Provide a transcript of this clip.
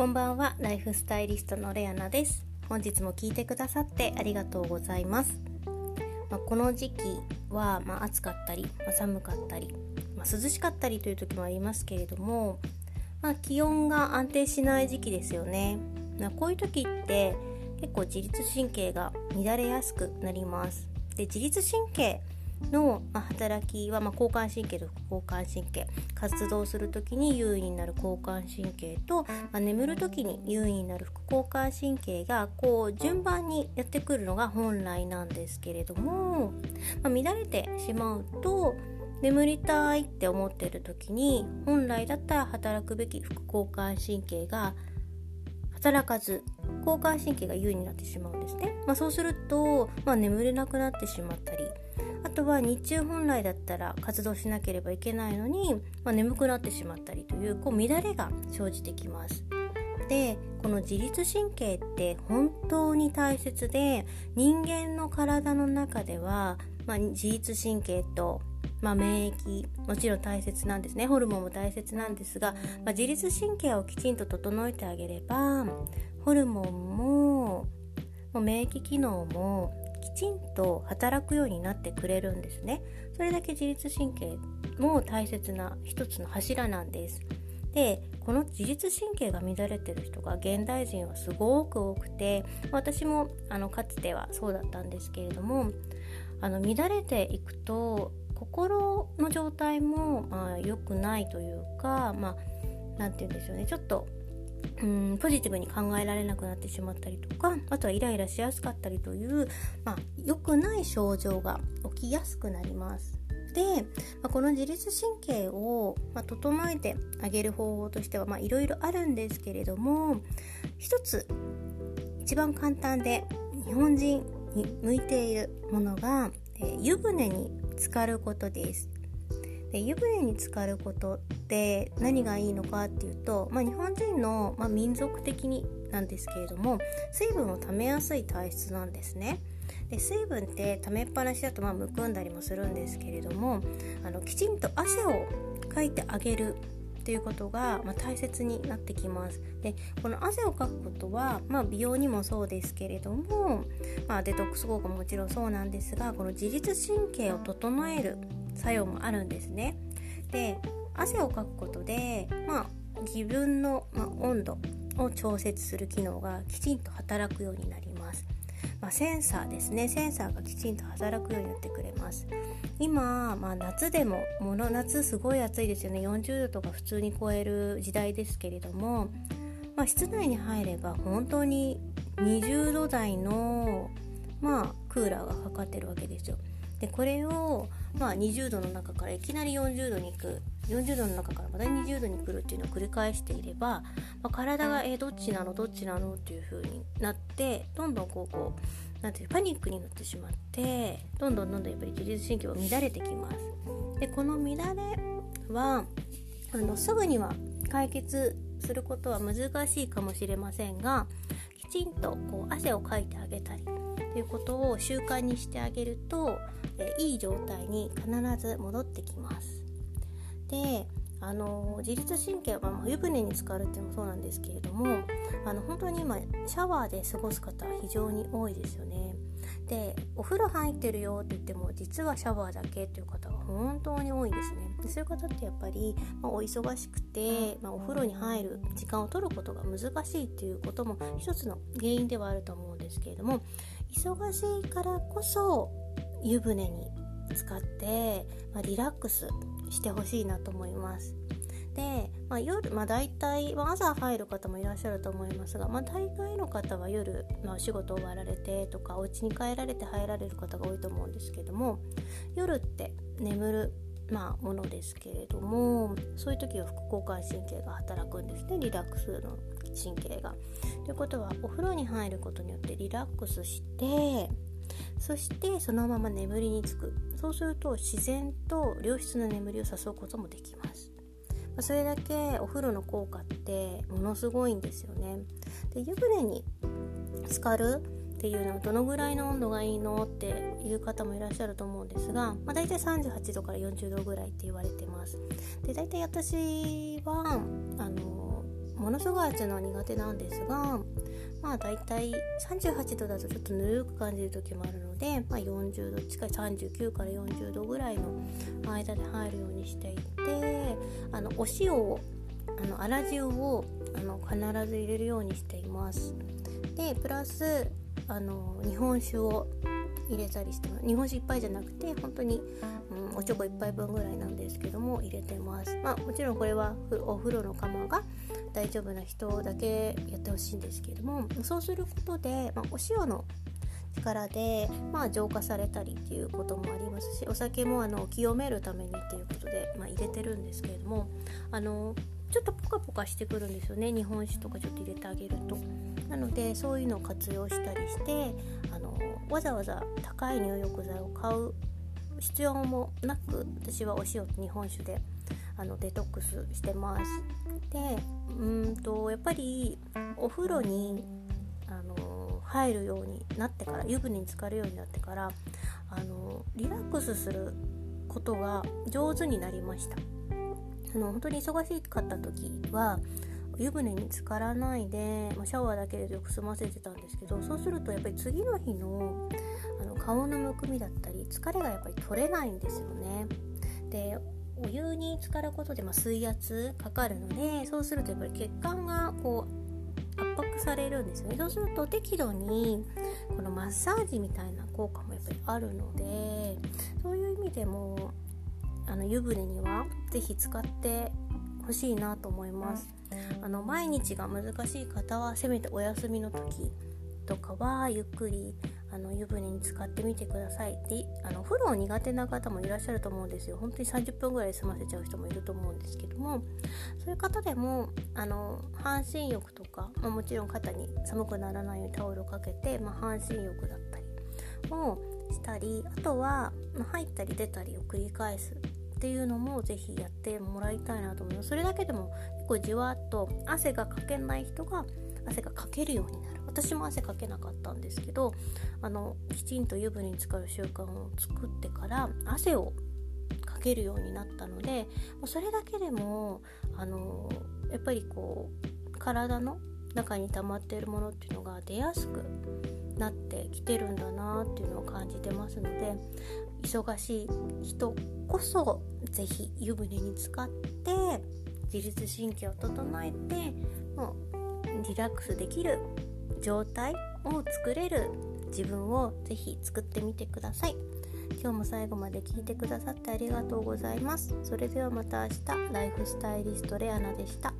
こんばんは。ライフスタイリストのレアナです。本日も聞いてくださってありがとうございます、まあ、この時期は、まあ、暑かったり、まあ、寒かったり、ま涼しかったりという時もありますけれども、ま気温が安定しない時期ですよね、まこういう時って結構自律神経が乱れやすくなります。で自律神経の、働きは、ま交感神経と副交感神経活動する時に優位になる交感神経と、まあ、眠る時に優位になる副交感神経がこう順番にやってくるのが本来なんですけれども、まあ、乱れてしまうと眠りたいって思ってる時に本来だったら働くべき副交感神経が働かず交感神経が優位になってしまうんですね、まあ、そうすると、まあ、眠れなくなってしまったりあとは日中本来だったら活動しなければいけないのに、まあ、眠くなってしまったりというこう乱れが生じてきます。でこの自律神経って本当に大切で人間の体の中では、まあ、自律神経と、まあ、免疫もちろん大切なんですねホルモンも大切なんですが、まあ、自律神経をきちんと整えてあげればホルモンも免疫機能もきちんと働くようになってくれるんですね。それだけ自律神経も大切な一つの柱なんです。でこの自律神経が乱れてる人が現代人はすごく多くて私もあのかつてはそうだったんですけれどもあの乱れていくと心の状態もまあ良くないというかまあ何て言うんでしょうね。ちょっとうんポジティブに考えられなくなってしまったりとかあとはイライラしやすかったりという、まあ、良くない症状が起きやすくなります。で、まあ、この自律神経を、まあ、整えてあげる方法としてはいろいろあるんですけれども一つ一番簡単で日本人に向いているものが、えー、湯船に浸かることです。で湯船に浸かることって何がいいのかっていうと、まあ、日本人の、まあ、民族的になんですけれども水分を溜めやすい体質なんですね。で水分って溜めっぱなしだとまあむくんだりもするんですけれどもあのきちんと汗をかいてあげるということが、まあ、大切になってきますでこの汗をかくことは、まあ、美容にもそうですけれども、まあ、デトックス効果ももちろんそうなんですがこの自律神経を整える作用もあるんですね。で汗をかくことで、まあ、自分の、まあ、温度を調節する機能がきちんと働くようになります。まあ、センサーですねセンサーがきちんと働くようになってくれます今、まあ、夏でももの夏すごい暑いですよね40度とか普通に超える時代ですけれども、まあ、室内に入れば本当に20度台の、まあ、クーラーがかかってるわけですよでこれを、まあ、20度の中からいきなり40度に行く。40度の中からまた20度に来るっていうのを繰り返していれば、まあ、体がえ、どっちなの？どっちなの？っていう風になってどんどんこうこうなんていうパニックになってしまってどんどんどんどんやっぱり自律神経が乱れてきます。でこの乱れはあのすぐには解決することは難しいかもしれませんがきちんとこう汗をかいてあげたりということを習慣にしてあげると、いい状態に必ず戻ってきます。であの自律神経は、湯船に浸かるっていうのもそうなんですけれどもあの本当に今シャワーで過ごす方非常に多いですよね。でお風呂入ってるよって言っても実はシャワーだけっていう方が本当に多いんですねでそういう方ってやっぱり、まあ、お忙しくて、まあ、お風呂に入る時間を取ることが難しいっていうことも一つの原因ではあると思うんですけれども忙しいからこそ湯船に使って、まあ、リラックスしてほしいなと思います。で、まあ、夜、まあ、大体、まあ、朝入る方もいらっしゃると思いますが、まあ、大概の方は夜、まあ、お仕事終わられてとかお家に帰られて入られる方が多いと思うんですけども夜って眠るまあ、ものですけれどもそういう時は副交感神経が働くんですねリラックスの神経が。ということはお風呂に入ることによってリラックスしてそしてそのまま眠りにつくそうすると自然と良質な眠りを誘うこともできます。それだけお風呂の効果ってものすごいんですよね。で湯船に浸かるっていうのはどのぐらいの温度がいいのっていう方もいらっしゃると思うんですが、まあ、大体38度から40度ぐらいって言われてます。で大体私はあのものすごい暑いのは苦手なんですがまあ大体38度だとちょっとぬるく感じる時もあるので、まあ、40度近い39から40度ぐらいの間で入るようにしていてあのお塩をあの粗塩をあの必ず入れるようにしていますでプラスあの日本酒を入れたりしてます。日本酒いっぱいじゃなくて本当に、うん、おちょこ1杯分ぐらいなんですけども入れてます。まあもちろんこれはお風呂の釜が大丈夫な人だけやってほしいんですけどもそうすることで、まあ、お塩の力で、まあ、浄化されたりっていうこともありますしお酒もあの清めるためにっていうことで、まあ、入れてるんですけれどもあのちょっとポカポカしてくるんですよね。日本酒とかちょっと入れてあげると。なのでそういうのを活用したりしてあのわざわざ高い入浴剤を買う必要もなく私はお塩と日本酒であのデトックスしてます。でうんとやっぱりお風呂にあの入るようになってから湯船に浸かるようになってからあのリラックスすることが上手になりました。あの本当に忙しかった時は湯船に浸からないで、まシャワーだけでよく済ませてたんですけどそうするとやっぱり次の日のあの顔のむくみだったり疲れがやっぱり取れないんですよね。でお湯に浸かることで、ま水圧かかるのでそうするとやっぱり血管がこう圧迫されるんですよねそうすると適度にこのマッサージみたいな効果もやっぱりあるのでそういう意味でもあの湯船には是非使ってほしいなと思います。あの毎日が難しい方はせめてお休みの時とかはゆっくりあの湯船に浸かってみてください。であの風呂苦手な方もいらっしゃると思うんですよ。本当に30分ぐらい済ませちゃう人もいると思うんですけども。そういう方でもあの半身浴とか、まあ、もちろん肩に寒くならないようにタオルをかけて、まあ、半身浴だったりをしたりあとは、まあ、入ったり出たりを繰り返すっていうのもぜひやってもらいたいなと思います。それだけでも結構じわっと汗がかけない人が汗がかけるようになる。私も汗かけなかったんですけどあのきちんと湯船に浸かる習慣を作ってから汗をかけるようになったのでもうそれだけでもあのやっぱりこう体の中に溜まっているものっていうのが出やすくなってきてるんだなっていうのを感じてますので忙しい人こそ是非湯船に浸かって自律神経を整えてもうリラックスできる状態を作れる自分をぜひ作ってみてください。今日も最後まで聞いてくださってありがとうございます。それではまた明日。ライフスタイリストレアナでした。